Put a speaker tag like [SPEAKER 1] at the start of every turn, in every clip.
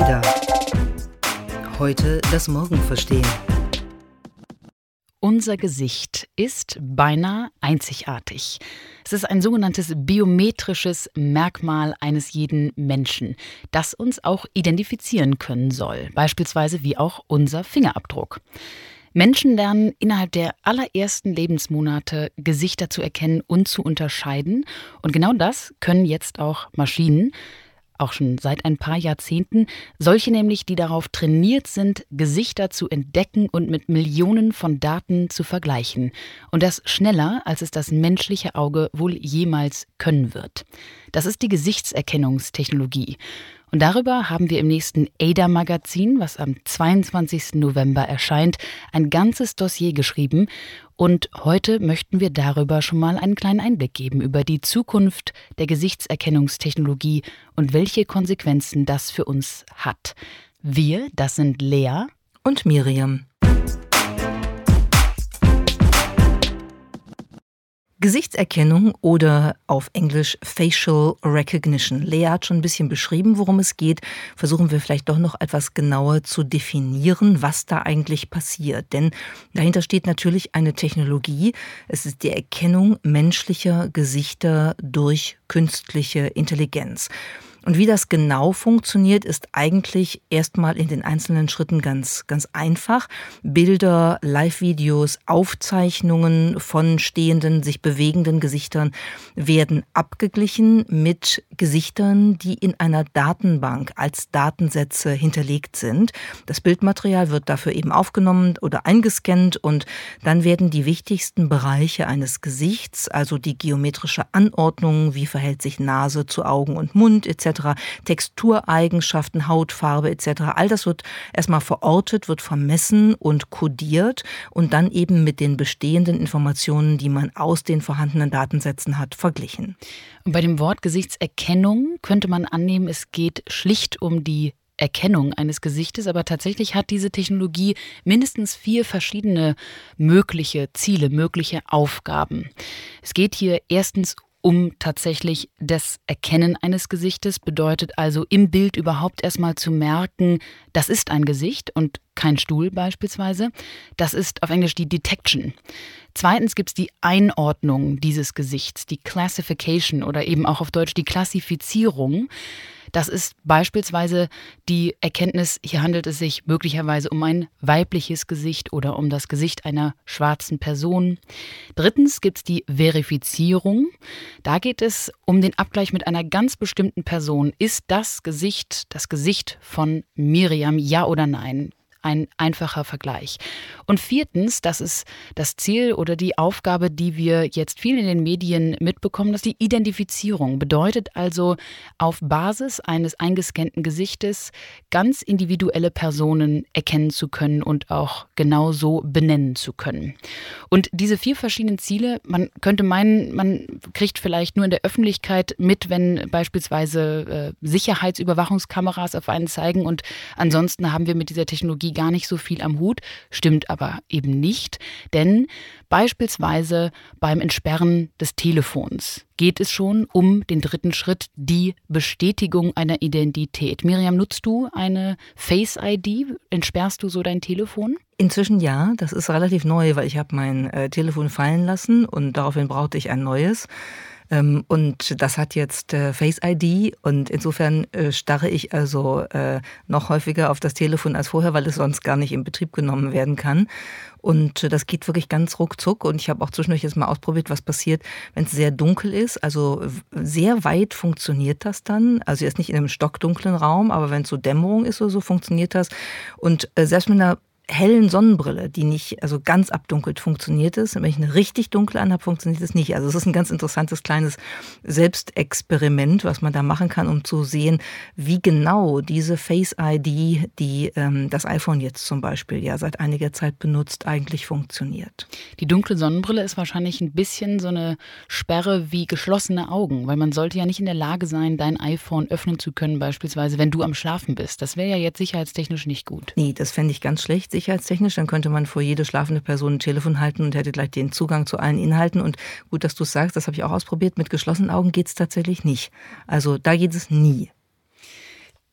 [SPEAKER 1] Ada. Heute das Morgen verstehen.
[SPEAKER 2] Unser Gesicht ist beinahe einzigartig. Es ist ein sogenanntes biometrisches Merkmal eines jeden Menschen, das uns auch identifizieren können soll, beispielsweise wie auch unser Fingerabdruck. Menschen lernen innerhalb der allerersten Lebensmonate Gesichter zu erkennen und zu unterscheiden. Und genau das können jetzt auch Maschinen auch schon seit ein paar Jahrzehnten, solche nämlich, die darauf trainiert sind, Gesichter zu entdecken und mit Millionen von Daten zu vergleichen. Und das schneller, als es das menschliche Auge wohl jemals können wird. Das ist die Gesichtserkennungstechnologie. Und darüber haben wir im nächsten ADA-Magazin, was am 22. November erscheint, ein ganzes Dossier geschrieben. Und heute möchten wir darüber schon mal einen kleinen Einblick geben über die Zukunft der Gesichtserkennungstechnologie und welche Konsequenzen das für uns hat. Wir, das sind Lea
[SPEAKER 1] und Miriam. Gesichtserkennung oder auf Englisch Facial Recognition. Lea hat schon ein bisschen beschrieben, worum es geht. Versuchen wir vielleicht doch noch etwas genauer zu definieren, was da eigentlich passiert. Denn dahinter steht natürlich eine Technologie. Es ist die Erkennung menschlicher Gesichter durch künstliche Intelligenz. Und wie das genau funktioniert, ist eigentlich erstmal in den einzelnen Schritten ganz, ganz einfach. Bilder, Live-Videos, Aufzeichnungen von stehenden, sich bewegenden Gesichtern werden abgeglichen mit Gesichtern, die in einer Datenbank als Datensätze hinterlegt sind. Das Bildmaterial wird dafür eben aufgenommen oder eingescannt und dann werden die wichtigsten Bereiche eines Gesichts, also die geometrische Anordnung, wie verhält sich Nase zu Augen und Mund etc., Textureigenschaften, Hautfarbe etc. All das wird erstmal verortet, wird vermessen und kodiert und dann eben mit den bestehenden Informationen, die man aus den vorhandenen Datensätzen hat, verglichen.
[SPEAKER 2] Und bei dem Wort Gesichtserkennung könnte man annehmen, es geht schlicht um die Erkennung eines Gesichtes, aber tatsächlich hat diese Technologie mindestens vier verschiedene mögliche Ziele, mögliche Aufgaben. Es geht hier erstens um tatsächlich das Erkennen eines Gesichtes, bedeutet also im Bild überhaupt erstmal zu merken, das ist ein Gesicht und kein Stuhl beispielsweise. Das ist auf Englisch die Detection. Zweitens gibt es die Einordnung dieses Gesichts, die Classification oder eben auch auf Deutsch die Klassifizierung. Das ist beispielsweise die Erkenntnis, hier handelt es sich möglicherweise um ein weibliches Gesicht oder um das Gesicht einer schwarzen Person. Drittens gibt es die Verifizierung. Da geht es um den Abgleich mit einer ganz bestimmten Person. Ist das Gesicht das Gesicht von Miriam, ja oder nein? Ein einfacher Vergleich. Und viertens, das ist das Ziel oder die Aufgabe, die wir jetzt viel in den Medien mitbekommen, dass die Identifizierung bedeutet also auf Basis eines eingescannten Gesichtes ganz individuelle Personen erkennen zu können und auch genauso benennen zu können. Und diese vier verschiedenen Ziele, man könnte meinen, man kriegt vielleicht nur in der Öffentlichkeit mit, wenn beispielsweise äh, Sicherheitsüberwachungskameras auf einen zeigen. Und ansonsten haben wir mit dieser Technologie gar nicht so viel am Hut, stimmt aber eben nicht, denn beispielsweise beim Entsperren des Telefons geht es schon um den dritten Schritt, die Bestätigung einer Identität. Miriam, nutzt du eine Face-ID? Entsperrst du so dein Telefon?
[SPEAKER 1] Inzwischen ja, das ist relativ neu, weil ich habe mein äh, Telefon fallen lassen und daraufhin brauchte ich ein neues. Ähm, und das hat jetzt äh, Face ID und insofern äh, starre ich also äh, noch häufiger auf das Telefon als vorher, weil es sonst gar nicht in Betrieb genommen werden kann. Und das geht wirklich ganz ruckzuck. Und ich habe auch zwischendurch jetzt mal ausprobiert, was passiert, wenn es sehr dunkel ist. Also sehr weit funktioniert das dann. Also jetzt nicht in einem stockdunklen Raum, aber wenn es so Dämmerung ist oder so, funktioniert das. Und selbst mit einer hellen Sonnenbrille, die nicht also ganz abdunkelt, funktioniert es. Wenn ich eine richtig dunkle anhabe, funktioniert es nicht. Also es ist ein ganz interessantes kleines Selbstexperiment, was man da machen kann, um zu sehen, wie genau diese Face ID, die ähm, das iPhone jetzt zum Beispiel ja seit einiger Zeit benutzt, eigentlich funktioniert.
[SPEAKER 2] Die dunkle Sonnenbrille ist wahrscheinlich ein bisschen so eine Sperre wie geschlossene Augen, weil man sollte ja nicht in der Lage sein, dein iPhone öffnen zu können, beispielsweise, wenn du am Schlafen bist. Das wäre ja jetzt sicherheitstechnisch nicht gut.
[SPEAKER 1] Nee, das fände ich ganz schlecht sicherheitstechnisch. Dann könnte man vor jede schlafende Person ein Telefon halten und hätte gleich den Zugang zu allen Inhalten. Und gut, dass du es sagst, das habe ich auch ausprobiert. Mit geschlossenen Augen geht es tatsächlich nicht. Also da geht es nie.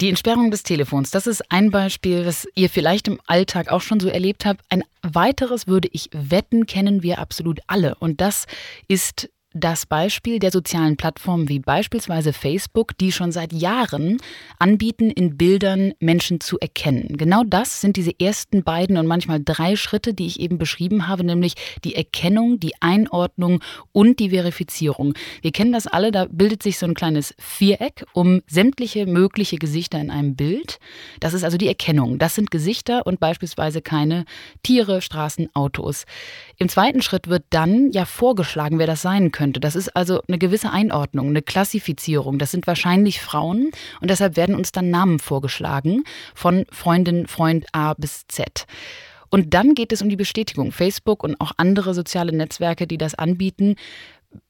[SPEAKER 2] Die Entsperrung des Telefons, das ist ein Beispiel, was ihr vielleicht im Alltag auch schon so erlebt habt. Ein weiteres würde ich wetten, kennen wir absolut alle. Und das ist das Beispiel der sozialen Plattformen wie beispielsweise Facebook, die schon seit Jahren anbieten, in Bildern Menschen zu erkennen. Genau das sind diese ersten beiden und manchmal drei Schritte, die ich eben beschrieben habe, nämlich die Erkennung, die Einordnung und die Verifizierung. Wir kennen das alle, da bildet sich so ein kleines Viereck um sämtliche mögliche Gesichter in einem Bild. Das ist also die Erkennung. Das sind Gesichter und beispielsweise keine Tiere, Straßen, Autos. Im zweiten Schritt wird dann ja vorgeschlagen, wer das sein könnte. Das ist also eine gewisse Einordnung, eine Klassifizierung. Das sind wahrscheinlich Frauen und deshalb werden uns dann Namen vorgeschlagen von Freundin, Freund A bis Z. Und dann geht es um die Bestätigung. Facebook und auch andere soziale Netzwerke, die das anbieten,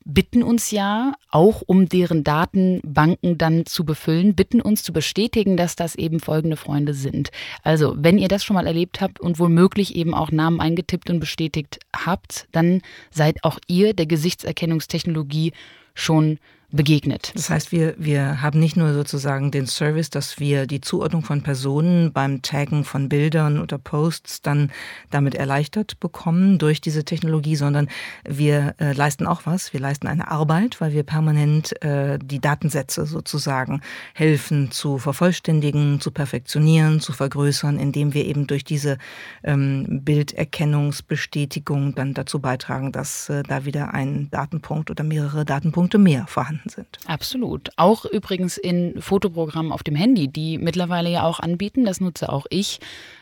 [SPEAKER 2] bitten uns ja, auch um deren Datenbanken dann zu befüllen, bitten uns zu bestätigen, dass das eben folgende Freunde sind. Also, wenn ihr das schon mal erlebt habt und womöglich eben auch Namen eingetippt und bestätigt habt, dann seid auch ihr der Gesichtserkennungstechnologie schon begegnet.
[SPEAKER 1] Das heißt, wir, wir haben nicht nur sozusagen den Service, dass wir die Zuordnung von Personen beim Taggen von Bildern oder Posts dann damit erleichtert bekommen durch diese Technologie, sondern wir äh, leisten auch was. Wir leisten eine Arbeit, weil wir permanent äh, die Datensätze sozusagen helfen zu vervollständigen, zu perfektionieren, zu vergrößern, indem wir eben durch diese ähm, Bilderkennungsbestätigung dann dazu beitragen, dass äh, da wieder ein Datenpunkt oder mehrere Datenpunkte mehr vorhanden vorhanden sind.
[SPEAKER 2] Absolut. Auch übrigens in Fotoprogrammen auf dem Handy, die mittlerweile ja auch anbieten, das nutze auch ich,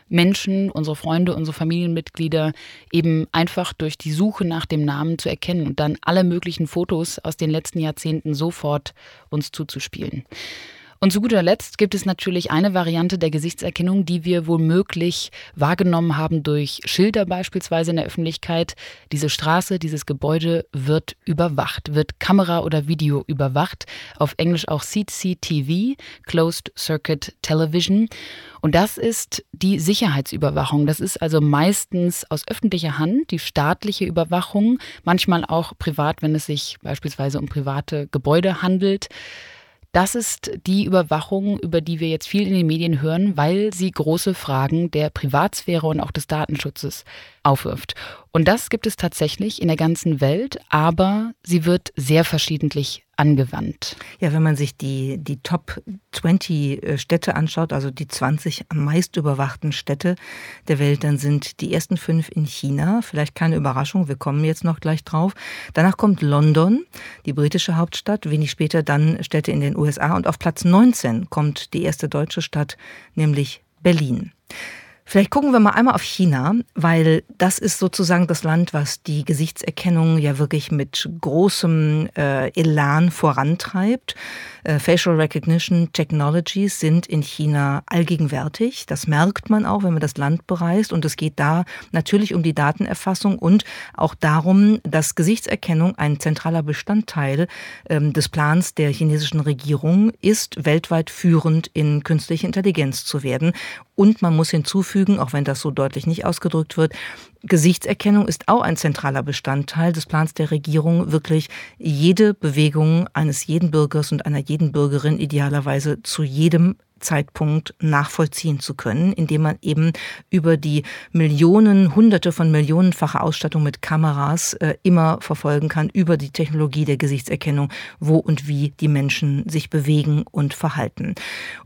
[SPEAKER 2] Menschen, unsere Freunde, unsere Familienmitglieder eben einfach durch die Suche nach dem Namen zu erkennen und dann alle möglichen Fotos aus den letzten Jahrzehnten sofort uns zuzuspielen. Und zu guter Letzt gibt es natürlich eine Variante der Gesichtserkennung, die wir womöglich wahrgenommen haben durch Schilder beispielsweise in der Öffentlichkeit. Diese Straße, dieses Gebäude wird überwacht, wird Kamera oder Video überwacht. Auf Englisch auch CCTV, Closed Circuit Television. Und das ist die Sicherheitsüberwachung. Das ist also meistens aus öffentlicher Hand die staatliche Überwachung, manchmal auch privat, wenn es sich beispielsweise um private Gebäude handelt. Das ist die Überwachung, über die wir jetzt viel in den Medien hören, weil sie große Fragen der Privatsphäre und auch des Datenschutzes aufwirft. Und das gibt es tatsächlich in der ganzen Welt, aber sie wird sehr verschiedentlich angewandt.
[SPEAKER 1] Ja, wenn man sich die, die Top 20 äh, Städte anschaut, also die 20 am meist überwachten Städte der Welt, dann sind die ersten fünf in China. Vielleicht keine Überraschung, wir kommen jetzt noch gleich drauf. Danach kommt London, die britische Hauptstadt, wenig später dann Städte in den USA und auf Platz 19 kommt die erste deutsche Stadt, nämlich Berlin. Vielleicht gucken wir mal einmal auf China, weil das ist sozusagen das Land, was die Gesichtserkennung ja wirklich mit großem äh, Elan vorantreibt. Äh, Facial Recognition Technologies sind in China allgegenwärtig. Das merkt man auch, wenn man das Land bereist. Und es geht da natürlich um die Datenerfassung und auch darum, dass Gesichtserkennung ein zentraler Bestandteil ähm, des Plans der chinesischen Regierung ist, weltweit führend in künstliche Intelligenz zu werden. Und man muss hinzufügen, auch wenn das so deutlich nicht ausgedrückt wird, Gesichtserkennung ist auch ein zentraler Bestandteil des Plans der Regierung, wirklich jede Bewegung eines jeden Bürgers und einer jeden Bürgerin idealerweise zu jedem Zeitpunkt nachvollziehen zu können, indem man eben über die Millionen, hunderte von millionenfacher Ausstattung mit Kameras äh, immer verfolgen kann, über die Technologie der Gesichtserkennung, wo und wie die Menschen sich bewegen und verhalten.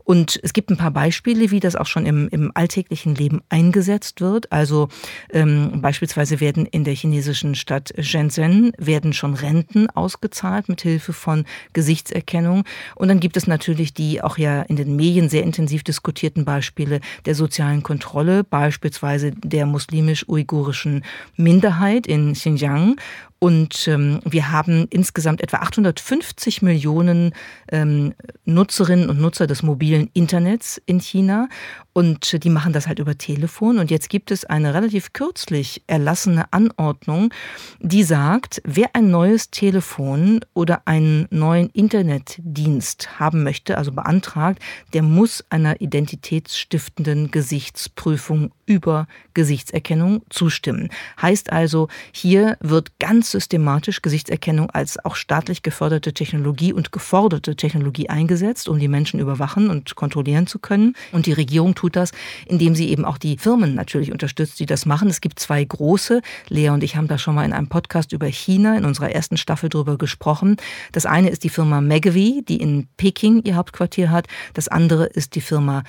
[SPEAKER 1] Und es gibt ein paar Beispiele, wie das auch schon im, im alltäglichen Leben eingesetzt wird. Also ähm, beispielsweise werden in der chinesischen Stadt Shenzhen werden schon Renten ausgezahlt mit Hilfe von Gesichtserkennung. Und dann gibt es natürlich die auch ja in den Medien sehr intensiv diskutierten Beispiele der sozialen Kontrolle, beispielsweise der muslimisch-uigurischen Minderheit in Xinjiang und ähm, wir haben insgesamt etwa 850 Millionen ähm, Nutzerinnen und Nutzer des mobilen Internets in China. Und die machen das halt über Telefon. Und jetzt gibt es eine relativ kürzlich erlassene Anordnung, die sagt, wer ein neues Telefon oder einen neuen Internetdienst haben möchte, also beantragt, der muss einer identitätsstiftenden Gesichtsprüfung über Gesichtserkennung zustimmen. Heißt also, hier wird ganz systematisch Gesichtserkennung als auch staatlich geförderte Technologie und geforderte Technologie eingesetzt, um die Menschen überwachen und kontrollieren zu können. Und die Regierung tut das, indem sie eben auch die Firmen natürlich unterstützt, die das machen. Es gibt zwei große. Lea und ich haben da schon mal in einem Podcast über China in unserer ersten Staffel drüber gesprochen. Das eine ist die Firma Megavie, die in Peking ihr Hauptquartier hat. Das andere ist die Firma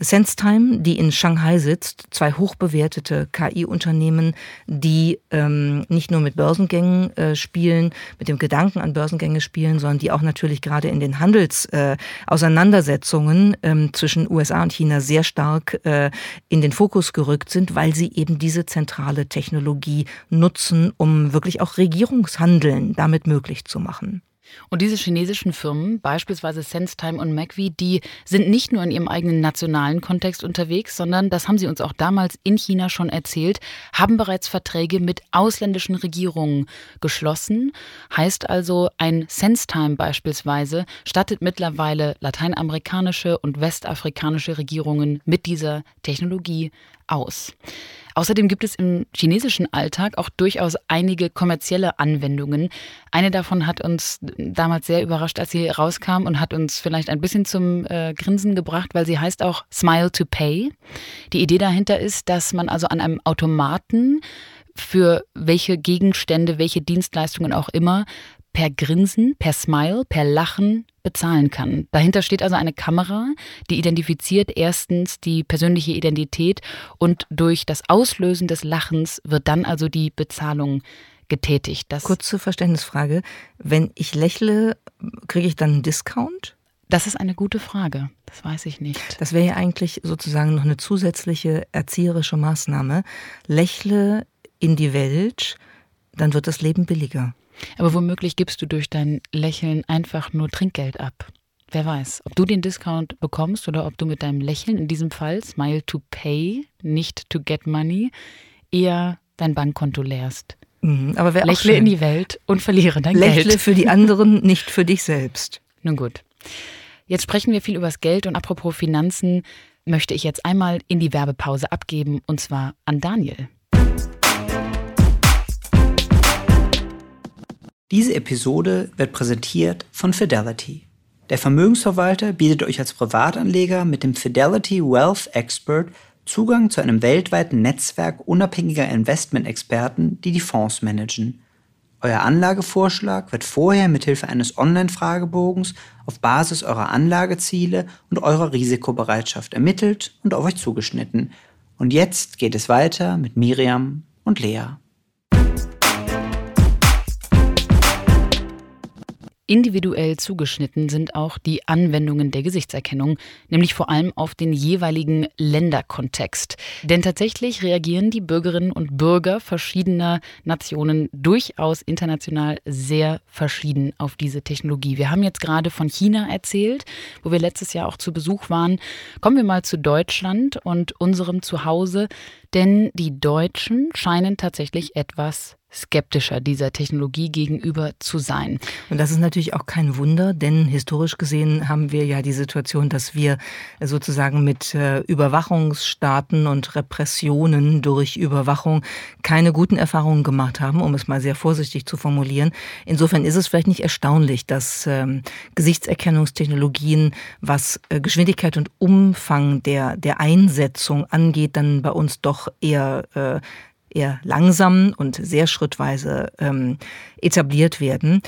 [SPEAKER 1] SenseTime, die in Shanghai sitzt, zwei hochbewertete KI-Unternehmen, die ähm, nicht nur mit Börsengängen äh, spielen, mit dem Gedanken an Börsengänge spielen, sondern die auch natürlich gerade in den Handelsauseinandersetzungen äh, ähm, zwischen USA und China sehr stark äh, in den Fokus gerückt sind, weil sie eben diese zentrale Technologie nutzen, um wirklich auch Regierungshandeln damit möglich zu machen.
[SPEAKER 2] Und diese chinesischen Firmen, beispielsweise SenseTime und MacVie, die sind nicht nur in ihrem eigenen nationalen Kontext unterwegs, sondern, das haben sie uns auch damals in China schon erzählt, haben bereits Verträge mit ausländischen Regierungen geschlossen. Heißt also, ein SenseTime beispielsweise stattet mittlerweile lateinamerikanische und westafrikanische Regierungen mit dieser Technologie aus. Außerdem gibt es im chinesischen Alltag auch durchaus einige kommerzielle Anwendungen. Eine davon hat uns damals sehr überrascht, als sie rauskam und hat uns vielleicht ein bisschen zum äh, Grinsen gebracht, weil sie heißt auch Smile to Pay. Die Idee dahinter ist, dass man also an einem Automaten für welche Gegenstände, welche Dienstleistungen auch immer per Grinsen, per Smile, per Lachen bezahlen kann. Dahinter steht also eine Kamera, die identifiziert erstens die persönliche Identität und durch das Auslösen des Lachens wird dann also die Bezahlung getätigt.
[SPEAKER 1] Das Kurze Verständnisfrage. Wenn ich lächle, kriege ich dann einen Discount?
[SPEAKER 2] Das ist eine gute Frage. Das weiß ich nicht.
[SPEAKER 1] Das wäre ja eigentlich sozusagen noch eine zusätzliche erzieherische Maßnahme. Lächle in die Welt, dann wird das Leben billiger.
[SPEAKER 2] Aber womöglich gibst du durch dein Lächeln einfach nur Trinkgeld ab. Wer weiß, ob du den Discount bekommst oder ob du mit deinem Lächeln, in diesem Fall Smile to Pay, nicht to get money, eher dein Bankkonto leerst.
[SPEAKER 1] Mhm, aber wer
[SPEAKER 2] Lächle in die Welt und verliere dein
[SPEAKER 1] Lächle
[SPEAKER 2] Geld.
[SPEAKER 1] Lächle für die anderen, nicht für dich selbst.
[SPEAKER 2] Nun gut. Jetzt sprechen wir viel über das Geld und apropos Finanzen möchte ich jetzt einmal in die Werbepause abgeben und zwar an Daniel.
[SPEAKER 3] Diese Episode wird präsentiert von Fidelity. Der Vermögensverwalter bietet euch als Privatanleger mit dem Fidelity Wealth Expert Zugang zu einem weltweiten Netzwerk unabhängiger Investmentexperten, die die Fonds managen. Euer Anlagevorschlag wird vorher mithilfe eines Online-Fragebogens auf Basis eurer Anlageziele und eurer Risikobereitschaft ermittelt und auf euch zugeschnitten. Und jetzt geht es weiter mit Miriam und Lea.
[SPEAKER 2] Individuell zugeschnitten sind auch die Anwendungen der Gesichtserkennung, nämlich vor allem auf den jeweiligen Länderkontext. Denn tatsächlich reagieren die Bürgerinnen und Bürger verschiedener Nationen durchaus international sehr verschieden auf diese Technologie. Wir haben jetzt gerade von China erzählt, wo wir letztes Jahr auch zu Besuch waren. Kommen wir mal zu Deutschland und unserem Zuhause, denn die Deutschen scheinen tatsächlich etwas skeptischer dieser Technologie gegenüber zu sein.
[SPEAKER 1] Und das ist natürlich auch kein Wunder, denn historisch gesehen haben wir ja die Situation, dass wir sozusagen mit äh, Überwachungsstaaten und Repressionen durch Überwachung keine guten Erfahrungen gemacht haben, um es mal sehr vorsichtig zu formulieren. Insofern ist es vielleicht nicht erstaunlich, dass ähm, Gesichtserkennungstechnologien, was äh, Geschwindigkeit und Umfang der, der Einsetzung angeht, dann bei uns doch eher äh, eher langsam und sehr schrittweise ähm, etabliert werden.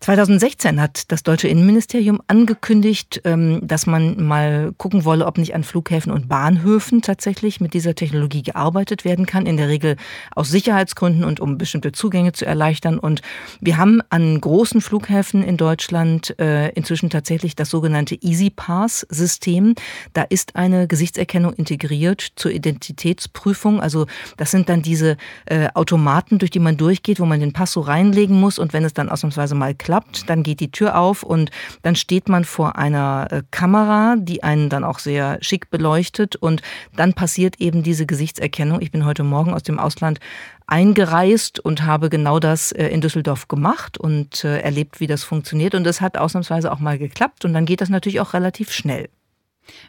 [SPEAKER 1] 2016 hat das deutsche Innenministerium angekündigt, ähm, dass man mal gucken wolle, ob nicht an Flughäfen und Bahnhöfen tatsächlich mit dieser Technologie gearbeitet werden kann. In der Regel aus Sicherheitsgründen und um bestimmte Zugänge zu erleichtern. Und wir haben an großen Flughäfen in Deutschland äh, inzwischen tatsächlich das sogenannte Easy Pass System. Da ist eine Gesichtserkennung integriert zur Identitätsprüfung. Also das sind dann diese äh, Automaten, durch die man durchgeht, wo man den Pass so reinlegen muss und wenn es dann ausnahmsweise mal dann geht die Tür auf und dann steht man vor einer äh, Kamera, die einen dann auch sehr schick beleuchtet und dann passiert eben diese Gesichtserkennung. Ich bin heute Morgen aus dem Ausland eingereist und habe genau das äh, in Düsseldorf gemacht und äh, erlebt, wie das funktioniert. Und es hat ausnahmsweise auch mal geklappt und dann geht das natürlich auch relativ schnell.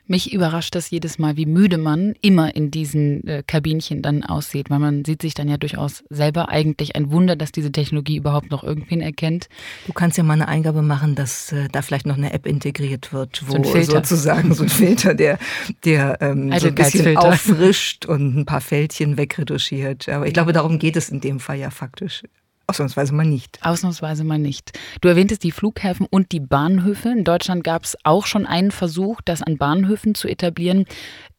[SPEAKER 2] Mich überrascht das jedes Mal, wie müde man immer in diesen äh, Kabinchen dann aussieht, weil man sieht sich dann ja durchaus selber eigentlich ein Wunder, dass diese Technologie überhaupt noch irgendwen erkennt.
[SPEAKER 1] Du kannst ja mal eine Eingabe machen, dass äh, da vielleicht noch eine App integriert wird, wo so sozusagen so ein Filter, der, der ähm, so ein bisschen auffrischt und ein paar Fältchen wegretuschiert. Aber ich glaube, darum geht es in dem Fall ja faktisch. Ausnahmsweise mal nicht.
[SPEAKER 2] Ausnahmsweise mal nicht. Du erwähntest die Flughäfen und die Bahnhöfe. In Deutschland gab es auch schon einen Versuch, das an Bahnhöfen zu etablieren.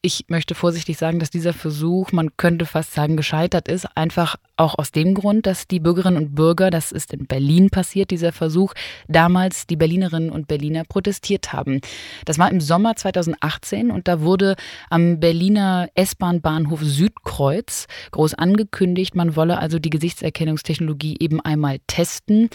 [SPEAKER 2] Ich möchte vorsichtig sagen, dass dieser Versuch, man könnte fast sagen, gescheitert ist. Einfach auch aus dem Grund, dass die Bürgerinnen und Bürger, das ist in Berlin passiert, dieser Versuch, damals die Berlinerinnen und Berliner protestiert haben. Das war im Sommer 2018 und da wurde am Berliner S-Bahn-Bahnhof Südkreuz groß angekündigt, man wolle also die Gesichtserkennungstechnologie eben einmal testen.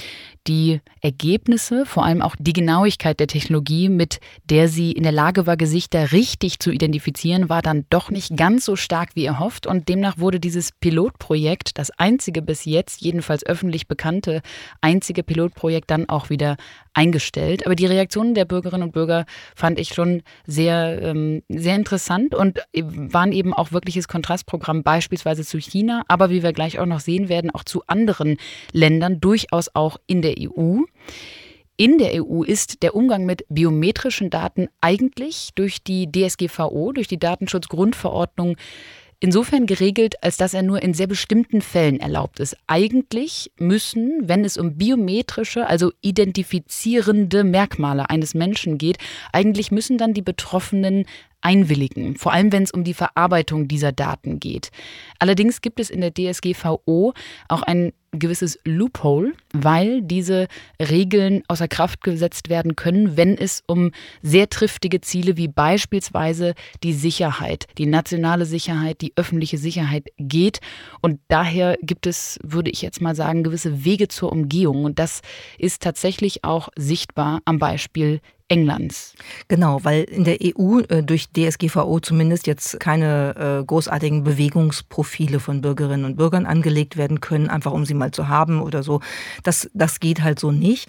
[SPEAKER 2] Die Ergebnisse, vor allem auch die Genauigkeit der Technologie, mit der sie in der Lage war, Gesichter richtig zu identifizieren, war dann doch nicht ganz so stark wie erhofft und demnach wurde dieses Pilotprojekt, das einzige bis jetzt, jedenfalls öffentlich bekannte, einzige Pilotprojekt dann auch wieder eingestellt. Aber die Reaktionen der Bürgerinnen und Bürger fand ich schon sehr, ähm, sehr interessant und waren eben auch wirkliches Kontrastprogramm beispielsweise zu China, aber wie wir gleich auch noch sehen werden, auch zu anderen Ländern, durchaus auch in der EU. In der EU ist der Umgang mit biometrischen Daten eigentlich durch die DSGVO, durch die Datenschutzgrundverordnung insofern geregelt, als dass er nur in sehr bestimmten Fällen erlaubt ist. Eigentlich müssen, wenn es um biometrische, also identifizierende Merkmale eines Menschen geht, eigentlich müssen dann die Betroffenen einwilligen, vor allem wenn es um die Verarbeitung dieser Daten geht. Allerdings gibt es in der DSGVO auch ein gewisses Loophole, weil diese Regeln außer Kraft gesetzt werden können, wenn es um sehr triftige Ziele wie beispielsweise die Sicherheit, die nationale Sicherheit, die öffentliche Sicherheit geht. Und daher gibt es, würde ich jetzt mal sagen, gewisse Wege zur Umgehung. Und das ist tatsächlich auch sichtbar am Beispiel Englands.
[SPEAKER 1] Genau, weil in der EU äh, durch DSGVO zumindest jetzt keine äh, großartigen Bewegungsprofile von Bürgerinnen und Bürgern angelegt werden können, einfach um sie mal zu haben oder so. Das, das geht halt so nicht.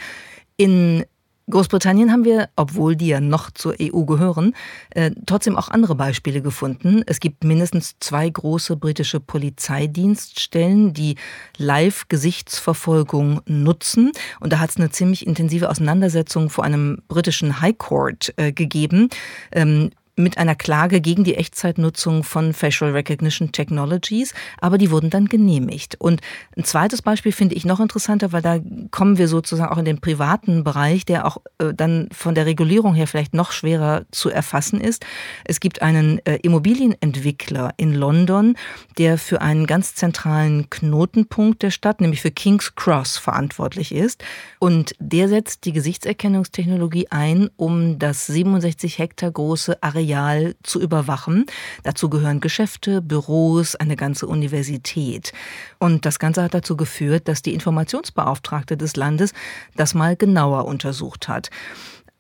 [SPEAKER 1] In Großbritannien haben wir, obwohl die ja noch zur EU gehören, äh, trotzdem auch andere Beispiele gefunden. Es gibt mindestens zwei große britische Polizeidienststellen, die Live-Gesichtsverfolgung nutzen. Und da hat es eine ziemlich intensive Auseinandersetzung vor einem britischen High Court äh, gegeben. Ähm, mit einer Klage gegen die Echtzeitnutzung von Facial Recognition Technologies, aber die wurden dann genehmigt. Und ein zweites Beispiel finde ich noch interessanter, weil da kommen wir sozusagen auch in den privaten Bereich, der auch äh, dann von der Regulierung her vielleicht noch schwerer zu erfassen ist. Es gibt einen äh, Immobilienentwickler in London, der für einen ganz zentralen Knotenpunkt der Stadt, nämlich für King's Cross, verantwortlich ist. Und der setzt die Gesichtserkennungstechnologie ein, um das 67 Hektar große Areal Material zu überwachen. Dazu gehören Geschäfte, Büros, eine ganze Universität. Und das Ganze hat dazu geführt, dass die Informationsbeauftragte des Landes das mal genauer untersucht hat.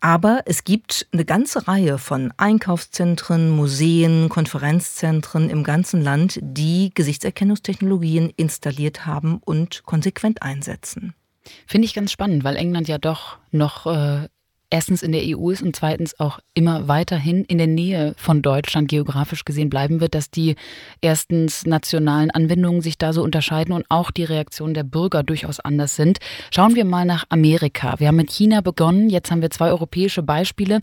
[SPEAKER 1] Aber es gibt eine ganze Reihe von Einkaufszentren, Museen, Konferenzzentren im ganzen Land, die Gesichtserkennungstechnologien installiert haben und konsequent einsetzen.
[SPEAKER 2] Finde ich ganz spannend, weil England ja doch noch äh, erstens in der EU ist und zweitens auch immer weiterhin in der Nähe von Deutschland geografisch gesehen bleiben wird, dass die erstens nationalen Anwendungen sich da so unterscheiden und auch die Reaktionen der Bürger durchaus anders sind. Schauen wir mal nach Amerika. Wir haben mit China begonnen, jetzt haben wir zwei europäische Beispiele.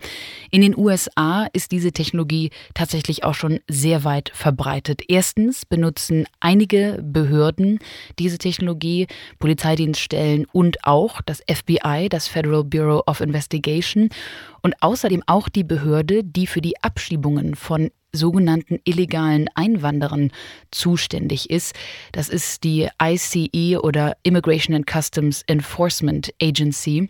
[SPEAKER 2] In den USA ist diese Technologie tatsächlich auch schon sehr weit verbreitet. Erstens benutzen einige Behörden diese Technologie, Polizeidienststellen und auch das FBI, das Federal Bureau of Investigation Foundation und außerdem auch die Behörde, die für die Abschiebungen von sogenannten illegalen Einwanderern zuständig ist. Das ist die ICE oder Immigration and Customs Enforcement Agency.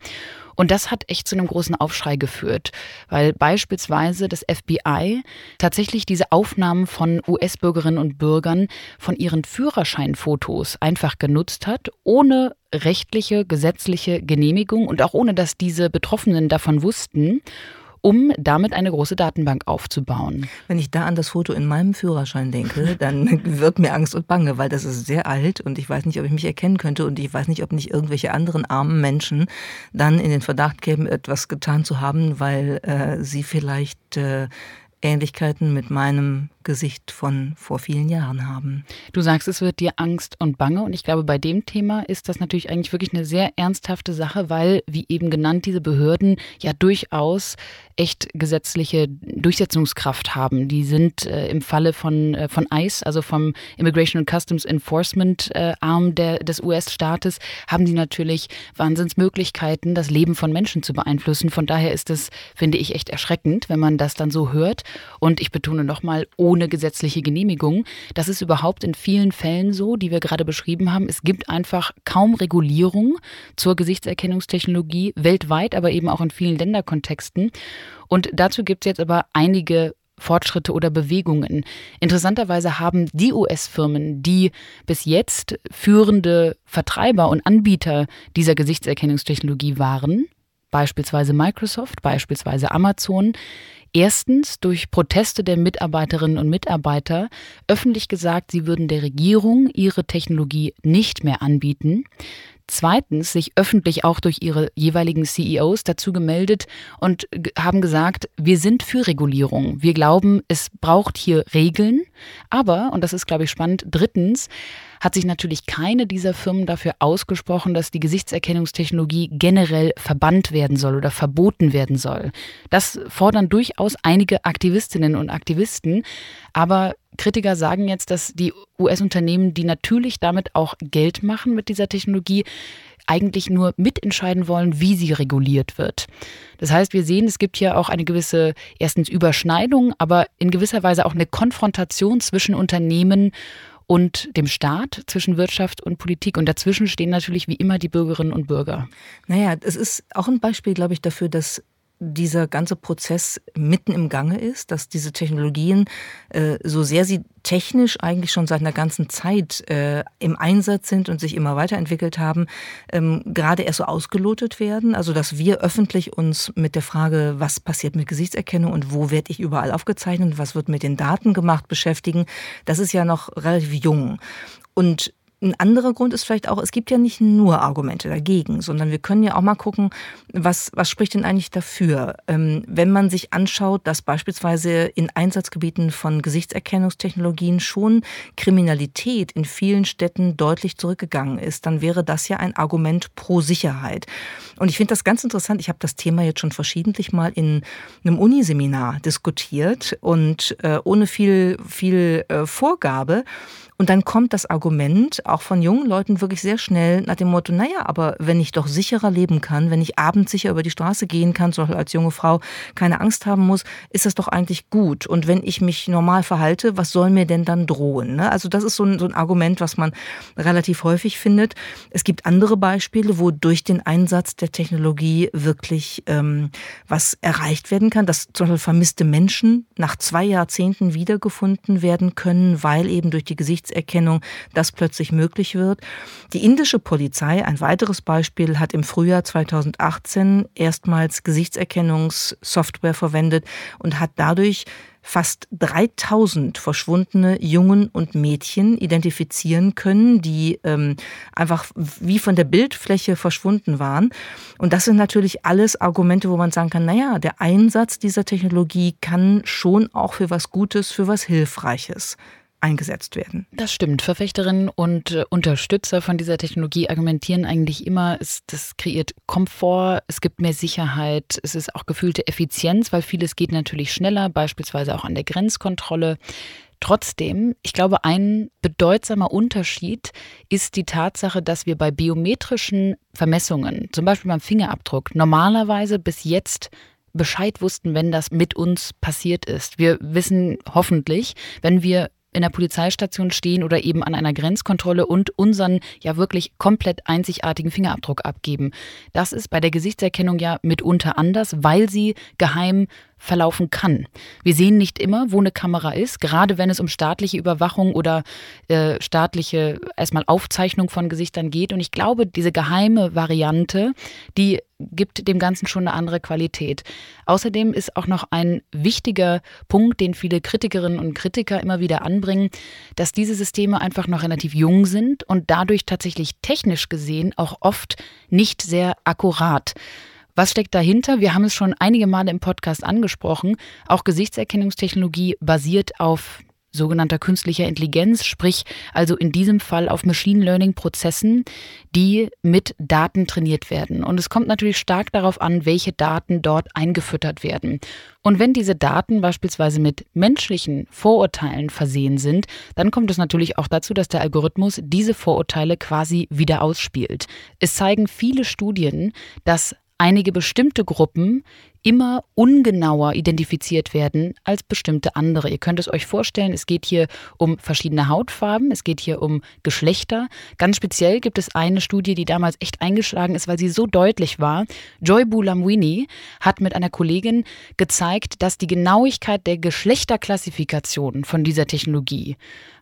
[SPEAKER 2] Und das hat echt zu einem großen Aufschrei geführt, weil beispielsweise das FBI tatsächlich diese Aufnahmen von US-Bürgerinnen und Bürgern von ihren Führerscheinfotos einfach genutzt hat, ohne rechtliche, gesetzliche Genehmigung und auch ohne dass diese Betroffenen davon wussten um damit eine große Datenbank aufzubauen.
[SPEAKER 1] Wenn ich da an das Foto in meinem Führerschein denke, dann wird mir Angst und Bange, weil das ist sehr alt und ich weiß nicht, ob ich mich erkennen könnte und ich weiß nicht, ob nicht irgendwelche anderen armen Menschen dann in den Verdacht kämen, etwas getan zu haben, weil äh, sie vielleicht äh, Ähnlichkeiten mit meinem Gesicht von vor vielen Jahren haben.
[SPEAKER 2] Du sagst, es wird dir Angst und Bange und ich glaube, bei dem Thema ist das natürlich eigentlich wirklich eine sehr ernsthafte Sache, weil, wie eben genannt, diese Behörden ja durchaus echt gesetzliche Durchsetzungskraft haben. Die sind äh, im Falle von, äh, von ICE, also vom Immigration and Customs Enforcement äh, Arm der, des US-Staates, haben die natürlich Wahnsinnsmöglichkeiten, das Leben von Menschen zu beeinflussen. Von daher ist es, finde ich, echt erschreckend, wenn man das dann so hört. Und ich betone nochmal, ohne ohne gesetzliche Genehmigung. Das ist überhaupt in vielen Fällen so, die wir gerade beschrieben haben. Es gibt einfach kaum Regulierung zur Gesichtserkennungstechnologie weltweit, aber eben auch in vielen Länderkontexten. Und dazu gibt es jetzt aber einige Fortschritte oder Bewegungen. Interessanterweise haben die US-Firmen, die bis jetzt führende Vertreiber und Anbieter dieser Gesichtserkennungstechnologie waren, beispielsweise Microsoft, beispielsweise Amazon, Erstens durch Proteste der Mitarbeiterinnen und Mitarbeiter öffentlich gesagt, sie würden der Regierung ihre Technologie nicht mehr anbieten. Zweitens sich öffentlich auch durch ihre jeweiligen CEOs dazu gemeldet und haben gesagt, wir sind für Regulierung. Wir glauben, es braucht hier Regeln. Aber, und das ist, glaube ich, spannend, drittens hat sich natürlich keine dieser Firmen dafür ausgesprochen, dass die Gesichtserkennungstechnologie generell verbannt werden soll oder verboten werden soll. Das fordern durchaus einige Aktivistinnen und Aktivisten, aber Kritiker sagen jetzt, dass die US-Unternehmen, die natürlich damit auch Geld machen mit dieser Technologie, eigentlich nur mitentscheiden wollen, wie sie reguliert wird. Das heißt, wir sehen, es gibt hier auch eine gewisse, erstens Überschneidung, aber in gewisser Weise auch eine Konfrontation zwischen Unternehmen und dem Staat, zwischen Wirtschaft und Politik. Und dazwischen stehen natürlich wie immer die Bürgerinnen und Bürger.
[SPEAKER 1] Naja, es ist auch ein Beispiel, glaube ich, dafür, dass dieser ganze Prozess mitten im Gange ist, dass diese Technologien, äh, so sehr sie technisch eigentlich schon seit einer ganzen Zeit äh, im Einsatz sind und sich immer weiterentwickelt haben, ähm, gerade erst so ausgelotet werden. Also dass wir öffentlich uns mit der Frage, was passiert mit Gesichtserkennung und wo werde ich überall aufgezeichnet, was wird mit den Daten gemacht, beschäftigen, das ist ja noch relativ jung. Und ein anderer Grund ist vielleicht auch, es gibt ja nicht nur Argumente dagegen, sondern wir können ja auch mal gucken, was, was spricht denn eigentlich dafür? Ähm, wenn man sich anschaut, dass beispielsweise in Einsatzgebieten von Gesichtserkennungstechnologien schon Kriminalität in vielen Städten deutlich zurückgegangen ist, dann wäre das ja ein Argument pro Sicherheit. Und ich finde das ganz interessant. Ich habe das Thema jetzt schon verschiedentlich mal in einem Uniseminar diskutiert und äh, ohne viel, viel äh, Vorgabe. Und dann kommt das Argument auch von jungen Leuten wirklich sehr schnell nach dem Motto, naja, aber wenn ich doch sicherer leben kann, wenn ich abends sicher über die Straße gehen kann, zum Beispiel als junge Frau keine Angst haben muss, ist das doch eigentlich gut. Und wenn ich mich normal verhalte, was soll mir denn dann drohen? Ne? Also das ist so ein, so ein Argument, was man relativ häufig findet. Es gibt andere Beispiele, wo durch den Einsatz der Technologie wirklich ähm, was erreicht werden kann, dass zum Beispiel vermisste Menschen nach zwei Jahrzehnten wiedergefunden werden können, weil eben durch die Gesichts Gesichtserkennung das plötzlich möglich wird. Die indische Polizei, ein weiteres Beispiel, hat im Frühjahr 2018 erstmals Gesichtserkennungssoftware verwendet und hat dadurch fast 3000 verschwundene Jungen und Mädchen identifizieren können, die ähm, einfach wie von der Bildfläche verschwunden waren. Und das sind natürlich alles Argumente, wo man sagen kann, naja, der Einsatz dieser Technologie kann schon auch für was Gutes, für was Hilfreiches eingesetzt werden.
[SPEAKER 2] Das stimmt. Verfechterinnen und äh, Unterstützer von dieser Technologie argumentieren eigentlich immer, es, das kreiert Komfort, es gibt mehr Sicherheit, es ist auch gefühlte Effizienz, weil vieles geht natürlich schneller, beispielsweise auch an der Grenzkontrolle. Trotzdem, ich glaube, ein bedeutsamer Unterschied ist die Tatsache, dass wir bei biometrischen Vermessungen, zum Beispiel beim Fingerabdruck, normalerweise bis jetzt Bescheid wussten, wenn das mit uns passiert ist. Wir wissen hoffentlich, wenn wir in der Polizeistation stehen oder eben an einer Grenzkontrolle und unseren ja wirklich komplett einzigartigen Fingerabdruck abgeben. Das ist bei der Gesichtserkennung ja mitunter anders, weil sie geheim verlaufen kann. Wir sehen nicht immer, wo eine Kamera ist, gerade wenn es um staatliche Überwachung oder äh, staatliche erstmal Aufzeichnung von Gesichtern geht. Und ich glaube, diese geheime Variante, die gibt dem Ganzen schon eine andere Qualität. Außerdem ist auch noch ein wichtiger Punkt, den viele Kritikerinnen und Kritiker immer wieder anbringen, dass diese Systeme einfach noch relativ jung sind und dadurch tatsächlich technisch gesehen auch oft nicht sehr akkurat. Was steckt dahinter? Wir haben es schon einige Male im Podcast angesprochen. Auch Gesichtserkennungstechnologie basiert auf sogenannter künstlicher Intelligenz, sprich also in diesem Fall auf Machine Learning Prozessen, die mit Daten trainiert werden. Und es kommt natürlich stark darauf an, welche Daten dort eingefüttert werden. Und wenn diese Daten beispielsweise mit menschlichen Vorurteilen versehen sind, dann kommt es natürlich auch dazu, dass der Algorithmus diese Vorurteile quasi wieder ausspielt. Es zeigen viele Studien, dass einige bestimmte Gruppen immer ungenauer identifiziert werden als bestimmte andere. Ihr könnt es euch vorstellen, es geht hier um verschiedene Hautfarben, es geht hier um Geschlechter. Ganz speziell gibt es eine Studie, die damals echt eingeschlagen ist, weil sie so deutlich war. Joy Bulamwini hat mit einer Kollegin gezeigt, dass die Genauigkeit der Geschlechterklassifikation von dieser Technologie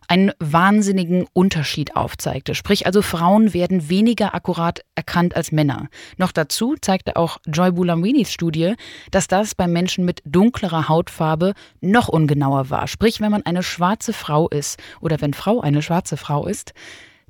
[SPEAKER 2] einen wahnsinnigen Unterschied aufzeigte. Sprich also Frauen werden weniger akkurat erkannt als Männer. Noch dazu zeigte auch Joy Bulamwinis Studie, dass das bei Menschen mit dunklerer Hautfarbe noch ungenauer war. Sprich, wenn man eine schwarze Frau ist oder wenn Frau eine schwarze Frau ist,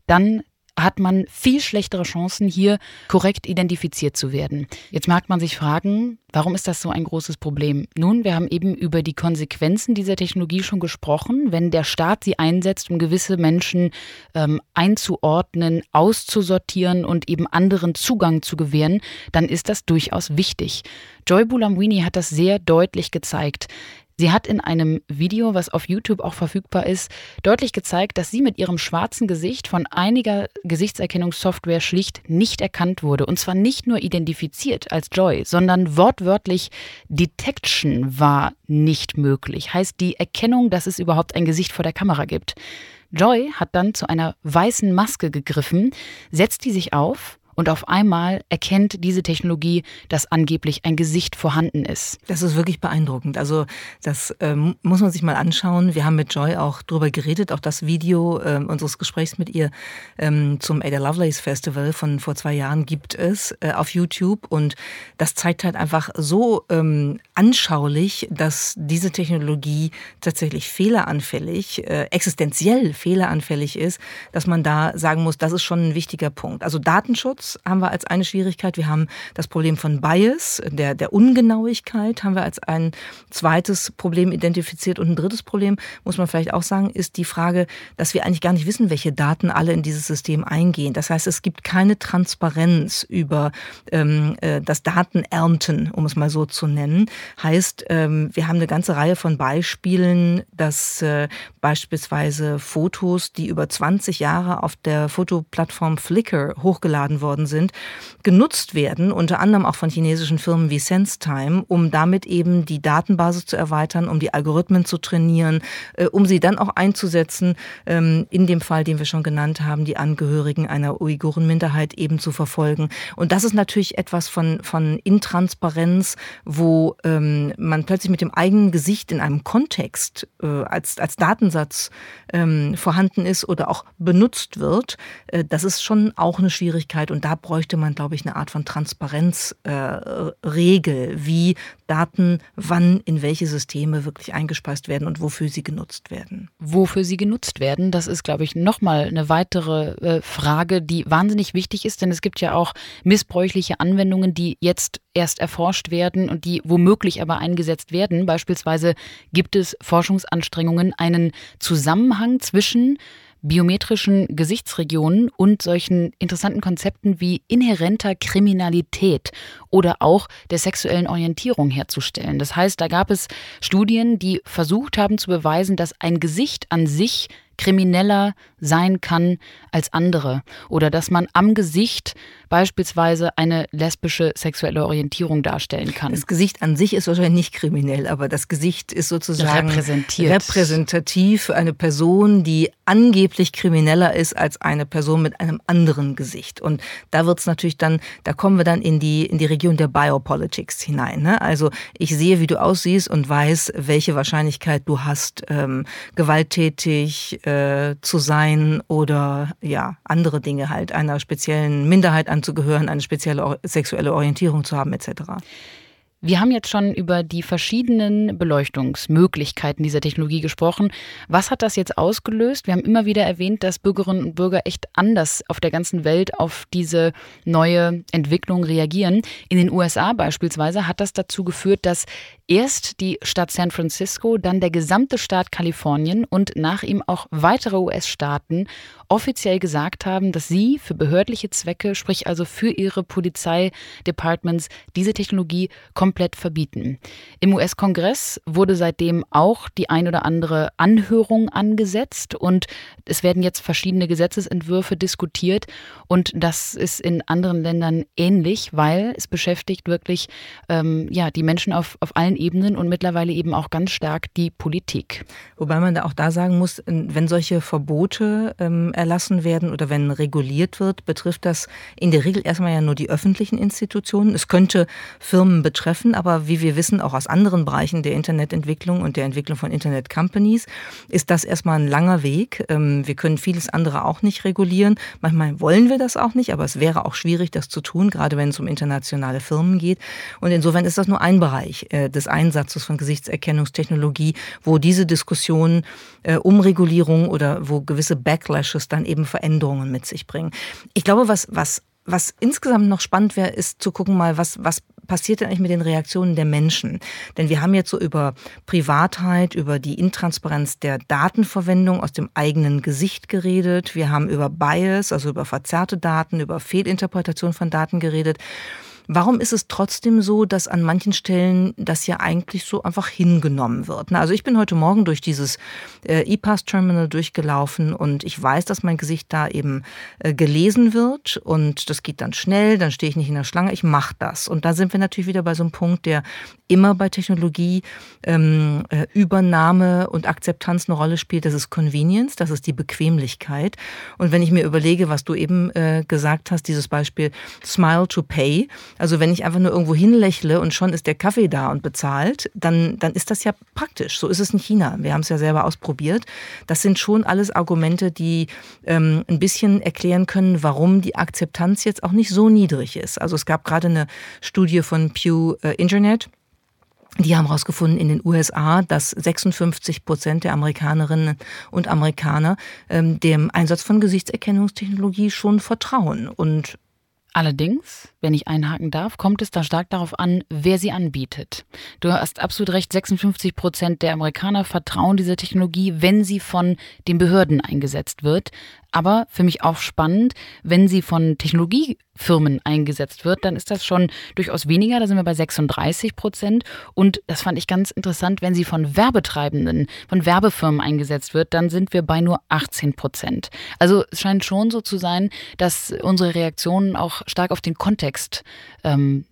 [SPEAKER 2] dann hat man viel schlechtere Chancen, hier korrekt identifiziert zu werden. Jetzt mag man sich fragen, warum ist das so ein großes Problem? Nun, wir haben eben über die Konsequenzen dieser Technologie schon gesprochen. Wenn der Staat sie einsetzt, um gewisse Menschen ähm, einzuordnen, auszusortieren und eben anderen Zugang zu gewähren, dann ist das durchaus wichtig. Joy Bulamwini hat das sehr deutlich gezeigt. Sie hat in einem Video, was auf YouTube auch verfügbar ist, deutlich gezeigt, dass sie mit ihrem schwarzen Gesicht von einiger Gesichtserkennungssoftware schlicht nicht erkannt wurde. Und zwar nicht nur identifiziert als Joy, sondern wortwörtlich Detection war nicht möglich. Heißt die Erkennung, dass es überhaupt ein Gesicht vor der Kamera gibt. Joy hat dann zu einer weißen Maske gegriffen, setzt die sich auf und auf einmal erkennt diese Technologie, dass angeblich ein Gesicht vorhanden ist.
[SPEAKER 1] Das ist wirklich beeindruckend. Also das ähm, muss man sich mal anschauen. Wir haben mit Joy auch drüber geredet, auch das Video äh, unseres Gesprächs mit ihr ähm, zum Ada Lovelace Festival von vor zwei Jahren gibt es äh, auf YouTube und das zeigt halt einfach so ähm, anschaulich, dass diese Technologie tatsächlich fehleranfällig, äh, existenziell fehleranfällig ist, dass man da sagen muss, das ist schon ein wichtiger Punkt. Also Datenschutz Haben wir als eine Schwierigkeit. Wir haben das Problem von Bias, der, der Ungenauigkeit haben wir als ein zweites Problem identifiziert. Und ein drittes Problem, muss man vielleicht auch sagen, ist die Frage, dass wir eigentlich gar nicht wissen, welche Daten alle in dieses System eingehen. Das heißt, es gibt keine Transparenz über ähm, äh, das Datenernten, um es mal so zu nennen. Heißt, ähm, wir haben eine ganze Reihe von Beispielen, dass äh, beispielsweise Fotos, die über 20 Jahre auf der Fotoplattform Flickr hochgeladen worden worden sind, genutzt werden, unter anderem auch von chinesischen Firmen wie SenseTime, um damit eben die Datenbasis zu erweitern, um die Algorithmen zu trainieren, äh, um sie dann auch einzusetzen, ähm, in dem Fall, den wir schon genannt haben, die Angehörigen einer Uiguren-Minderheit eben zu verfolgen. Und das ist natürlich etwas von, von Intransparenz, wo ähm, man plötzlich mit dem eigenen Gesicht in einem Kontext äh, als, als Datensatz ähm, vorhanden ist oder auch benutzt wird. Äh, das ist schon auch eine Schwierigkeit und da bräuchte man, glaube ich, eine Art von Transparenzregel, äh, wie Daten wann in welche Systeme wirklich eingespeist werden und wofür sie genutzt werden.
[SPEAKER 2] Wofür sie genutzt werden, das ist, glaube ich, nochmal eine weitere äh, Frage, die wahnsinnig wichtig ist, denn es gibt ja auch missbräuchliche Anwendungen, die jetzt erst erforscht werden und die womöglich aber eingesetzt werden. Beispielsweise gibt es Forschungsanstrengungen, einen Zusammenhang zwischen biometrischen Gesichtsregionen und solchen interessanten Konzepten wie inhärenter Kriminalität oder auch der sexuellen Orientierung herzustellen. Das heißt, da gab es Studien, die versucht haben zu beweisen, dass ein Gesicht an sich krimineller sein kann als andere oder dass man am Gesicht beispielsweise eine lesbische sexuelle Orientierung darstellen kann.
[SPEAKER 1] Das Gesicht an sich ist wahrscheinlich nicht kriminell, aber das Gesicht ist sozusagen repräsentativ für eine Person, die angeblich krimineller ist als eine Person mit einem anderen Gesicht. Und da wird's natürlich dann, da kommen wir dann in die, in die Region der Biopolitics hinein. Ne? Also ich sehe, wie du aussiehst und weiß, welche Wahrscheinlichkeit du hast, ähm, gewalttätig äh, zu sein oder ja, andere Dinge halt, einer speziellen Minderheit anzugehören, eine spezielle sexuelle Orientierung zu haben, etc.
[SPEAKER 2] Wir haben jetzt schon über die verschiedenen Beleuchtungsmöglichkeiten dieser Technologie gesprochen. Was hat das jetzt ausgelöst? Wir haben immer wieder erwähnt, dass Bürgerinnen und Bürger echt anders auf der ganzen Welt auf diese neue Entwicklung reagieren. In den USA beispielsweise hat das dazu geführt, dass erst die Stadt San Francisco, dann der gesamte Staat Kalifornien und nach ihm auch weitere US-Staaten offiziell gesagt haben, dass sie für behördliche Zwecke, sprich also für ihre Polizeidepartments, diese Technologie komplett verbieten. Im US-Kongress wurde seitdem auch die ein oder andere Anhörung angesetzt und es werden jetzt verschiedene Gesetzesentwürfe diskutiert und das ist in anderen Ländern ähnlich, weil es beschäftigt wirklich ähm, ja, die Menschen auf, auf allen Ebenen und mittlerweile eben auch ganz stark die Politik.
[SPEAKER 1] Wobei man da auch da sagen muss, wenn solche Verbote ähm, erlassen werden oder wenn reguliert wird, betrifft das in der Regel erstmal ja nur die öffentlichen Institutionen. Es könnte Firmen betreffen, aber wie wir wissen, auch aus anderen Bereichen der Internetentwicklung und der Entwicklung von Internet-Companies ist das erstmal ein langer Weg. Ähm, wir können vieles andere auch nicht regulieren. Manchmal wollen wir das auch nicht, aber es wäre auch schwierig, das zu tun, gerade wenn es um internationale Firmen geht. Und insofern ist das nur ein Bereich äh, des Einsatzes von Gesichtserkennungstechnologie, wo diese Diskussion äh, um Regulierung oder wo gewisse Backlashes dann eben Veränderungen mit sich bringen. Ich glaube, was, was, was insgesamt noch spannend wäre, ist zu gucken mal, was, was passiert denn eigentlich mit den Reaktionen der Menschen? Denn wir haben jetzt so über Privatheit, über die Intransparenz der Datenverwendung aus dem eigenen Gesicht geredet. Wir haben über Bias, also über verzerrte Daten, über Fehlinterpretation von Daten geredet. Warum ist es trotzdem so, dass an manchen Stellen das ja eigentlich so einfach hingenommen wird? Also ich bin heute Morgen durch dieses äh, E-Pass-Terminal durchgelaufen und ich weiß, dass mein Gesicht da eben äh, gelesen wird und das geht dann schnell, dann stehe ich nicht in der Schlange, ich mache das. Und da sind wir natürlich wieder bei so einem Punkt, der immer bei Technologie ähm, äh, Übernahme und Akzeptanz eine Rolle spielt. Das ist Convenience, das ist die Bequemlichkeit. Und wenn ich mir überlege, was du eben äh, gesagt hast, dieses Beispiel Smile to Pay, also wenn ich einfach nur irgendwo hinlächle und schon ist der Kaffee da und bezahlt, dann, dann ist das ja praktisch. So ist es in China. Wir haben es ja selber ausprobiert. Das sind schon alles Argumente, die ähm, ein bisschen erklären können, warum die Akzeptanz jetzt auch nicht so niedrig ist. Also es gab gerade eine Studie von Pew äh, Internet. Die haben herausgefunden in den USA, dass 56 Prozent der Amerikanerinnen und Amerikaner ähm, dem Einsatz von Gesichtserkennungstechnologie schon vertrauen. Und
[SPEAKER 2] Allerdings, wenn ich einhaken darf, kommt es da stark darauf an, wer sie anbietet. Du hast absolut recht, 56 Prozent der Amerikaner vertrauen dieser Technologie, wenn sie von den Behörden eingesetzt wird. Aber für mich auch spannend, wenn sie von Technologiefirmen eingesetzt wird, dann ist das schon durchaus weniger. Da sind wir bei 36 Prozent. Und das fand ich ganz interessant, wenn sie von Werbetreibenden, von Werbefirmen eingesetzt wird, dann sind wir bei nur 18 Prozent. Also es scheint schon so zu sein, dass unsere Reaktionen auch stark auf den Kontext ähm,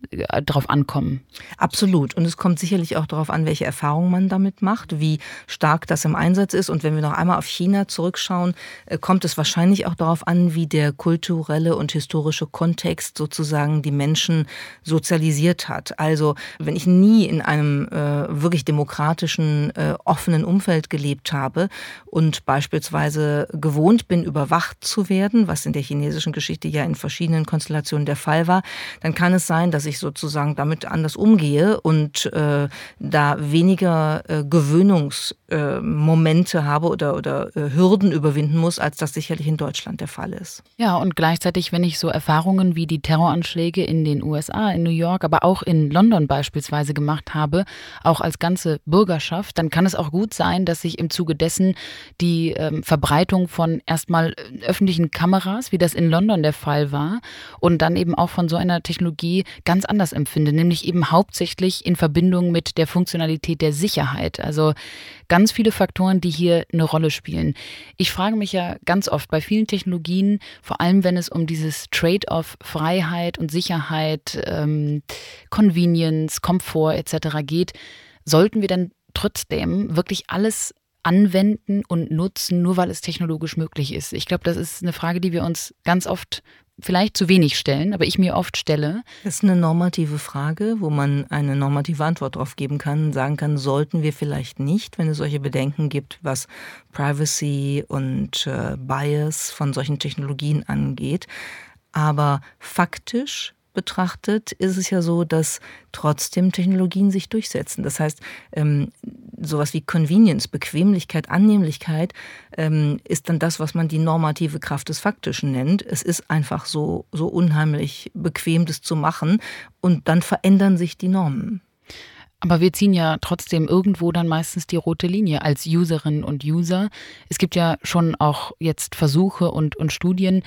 [SPEAKER 2] drauf ankommen.
[SPEAKER 1] Absolut. Und es kommt sicherlich auch darauf an, welche Erfahrungen man damit macht, wie stark das im Einsatz ist. Und wenn wir noch einmal auf China zurückschauen, äh, kommt es wahrscheinlich wahrscheinlich auch darauf an, wie der kulturelle und historische Kontext sozusagen die Menschen sozialisiert hat. Also wenn ich nie in einem äh, wirklich demokratischen, äh, offenen Umfeld gelebt habe und beispielsweise gewohnt bin, überwacht zu werden, was in der chinesischen Geschichte ja in verschiedenen Konstellationen der Fall war, dann kann es sein, dass ich sozusagen damit anders umgehe und äh, da weniger äh, Gewöhnungsmomente habe oder, oder äh, Hürden überwinden muss, als das sicherlich tatsächlich in Deutschland der Fall ist.
[SPEAKER 2] Ja, und gleichzeitig, wenn ich so Erfahrungen wie die Terroranschläge in den USA, in New York, aber auch in London beispielsweise gemacht habe, auch als ganze Bürgerschaft, dann kann es auch gut sein, dass sich im Zuge dessen die ähm, Verbreitung von erstmal äh, öffentlichen Kameras, wie das in London der Fall war, und dann eben auch von so einer Technologie ganz anders empfinde, nämlich eben hauptsächlich in Verbindung mit der Funktionalität der Sicherheit. Also ganz viele Faktoren, die hier eine Rolle spielen. Ich frage mich ja ganz oft, oft bei vielen Technologien, vor allem wenn es um dieses Trade-off Freiheit und Sicherheit, ähm, Convenience, Komfort etc. geht, sollten wir dann trotzdem wirklich alles anwenden und nutzen, nur weil es technologisch möglich ist? Ich glaube, das ist eine Frage, die wir uns ganz oft vielleicht zu wenig stellen, aber ich mir oft stelle.
[SPEAKER 1] Das ist eine normative Frage, wo man eine normative Antwort darauf geben kann, sagen kann, sollten wir vielleicht nicht, wenn es solche Bedenken gibt, was Privacy und äh, Bias von solchen Technologien angeht. Aber faktisch betrachtet, ist es ja so, dass trotzdem Technologien sich durchsetzen. Das heißt, ähm, sowas wie Convenience, Bequemlichkeit, Annehmlichkeit ähm, ist dann das, was man die normative Kraft des Faktischen nennt. Es ist einfach so, so unheimlich bequem, das zu machen und dann verändern sich die Normen.
[SPEAKER 2] Aber wir ziehen ja trotzdem irgendwo dann meistens die rote Linie als Userinnen und User. Es gibt ja schon auch jetzt Versuche und, und Studien,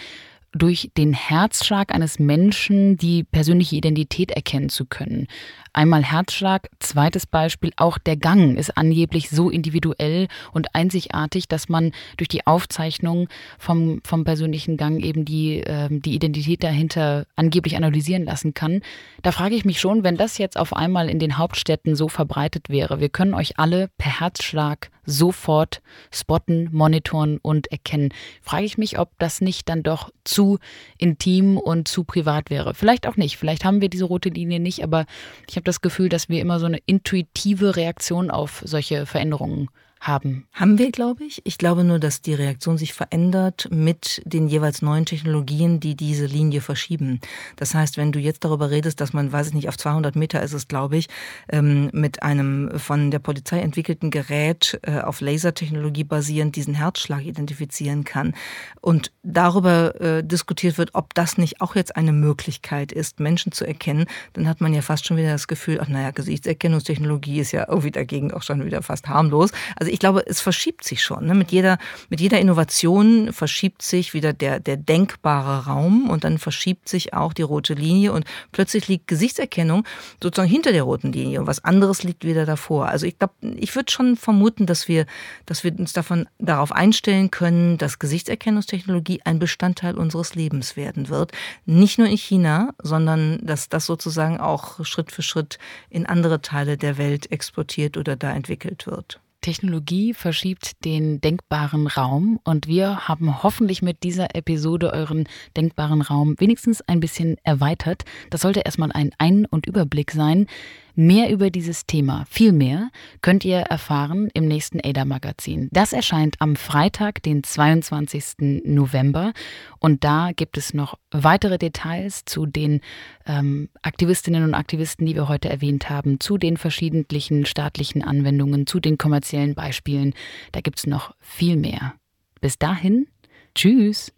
[SPEAKER 2] durch den Herzschlag eines Menschen die persönliche Identität erkennen zu können. Einmal Herzschlag, zweites Beispiel, auch der Gang ist angeblich so individuell und einzigartig, dass man durch die Aufzeichnung vom, vom persönlichen Gang eben die, äh, die Identität dahinter angeblich analysieren lassen kann. Da frage ich mich schon, wenn das jetzt auf einmal in den Hauptstädten so verbreitet wäre, wir können euch alle per Herzschlag sofort spotten, monitoren und erkennen, frage ich mich, ob das nicht dann doch zu intim und zu privat wäre. Vielleicht auch nicht, vielleicht haben wir diese rote Linie nicht, aber ich habe das Gefühl, dass wir immer so eine intuitive Reaktion auf solche Veränderungen haben.
[SPEAKER 1] Haben wir, glaube ich. Ich glaube nur, dass die Reaktion sich verändert mit den jeweils neuen Technologien, die diese Linie verschieben. Das heißt, wenn du jetzt darüber redest, dass man, weiß ich nicht, auf 200 Meter ist es, glaube ich, ähm, mit einem von der Polizei entwickelten Gerät äh, auf Lasertechnologie basierend diesen Herzschlag identifizieren kann und darüber äh, diskutiert wird, ob das nicht auch jetzt eine Möglichkeit ist, Menschen zu erkennen, dann hat man ja fast schon wieder das Gefühl, ach naja, Gesichtserkennungstechnologie ist ja irgendwie dagegen auch schon wieder fast harmlos. Also ich glaube, es verschiebt sich schon. Ne? Mit, jeder, mit jeder Innovation verschiebt sich wieder der, der denkbare Raum und dann verschiebt sich auch die rote Linie und plötzlich liegt Gesichtserkennung sozusagen hinter der roten Linie und was anderes liegt wieder davor. Also ich glaube, ich würde schon vermuten, dass wir, dass wir uns davon darauf einstellen können, dass Gesichtserkennungstechnologie ein Bestandteil unseres Lebens werden wird. Nicht nur in China, sondern dass das sozusagen auch Schritt für Schritt in andere Teile der Welt exportiert oder da entwickelt wird.
[SPEAKER 2] Technologie verschiebt den denkbaren Raum und wir haben hoffentlich mit dieser Episode euren denkbaren Raum wenigstens ein bisschen erweitert. Das sollte erstmal ein Ein- und Überblick sein. Mehr über dieses Thema, viel mehr, könnt ihr erfahren im nächsten ADA-Magazin. Das erscheint am Freitag, den 22. November. Und da gibt es noch weitere Details zu den ähm, Aktivistinnen und Aktivisten, die wir heute erwähnt haben, zu den verschiedenen staatlichen Anwendungen, zu den kommerziellen Beispielen. Da gibt es noch viel mehr. Bis dahin, tschüss.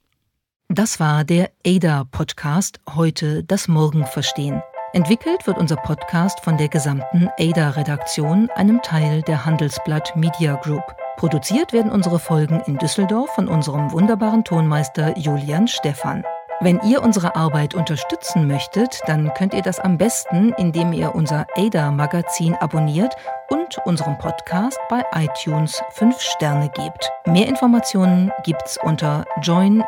[SPEAKER 1] Das war der ADA-Podcast, heute das Morgen verstehen. Entwickelt wird unser Podcast von der gesamten ADA-Redaktion, einem Teil der Handelsblatt Media Group. Produziert werden unsere Folgen in Düsseldorf von unserem wunderbaren Tonmeister Julian Stephan. Wenn ihr unsere Arbeit unterstützen möchtet, dann könnt ihr das am besten, indem ihr unser ADA-Magazin abonniert und unserem Podcast bei iTunes 5 Sterne gebt. Mehr Informationen gibt's unter join-ada.com.